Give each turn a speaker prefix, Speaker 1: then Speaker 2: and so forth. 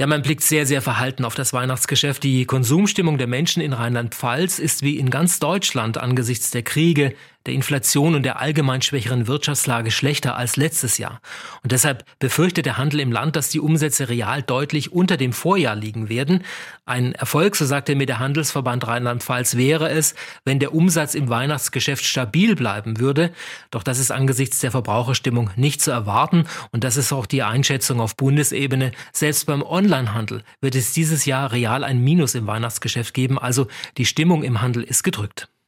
Speaker 1: Ja, man blickt sehr, sehr verhalten auf das Weihnachtsgeschäft. Die Konsumstimmung der Menschen in Rheinland-Pfalz ist wie in ganz Deutschland angesichts der Kriege, der Inflation und der allgemein schwächeren Wirtschaftslage schlechter als letztes Jahr. Und deshalb befürchtet der Handel im Land, dass die Umsätze real deutlich unter dem Vorjahr liegen werden. Ein Erfolg, so sagte mir der Handelsverband Rheinland-Pfalz, wäre es, wenn der Umsatz im Weihnachtsgeschäft stabil bleiben würde. Doch das ist angesichts der Verbraucherstimmung nicht zu erwarten. Und das ist auch die Einschätzung auf Bundesebene. Selbst beim Onlinehandel wird es dieses Jahr real ein Minus im Weihnachtsgeschäft geben. Also die Stimmung im Handel ist gedrückt.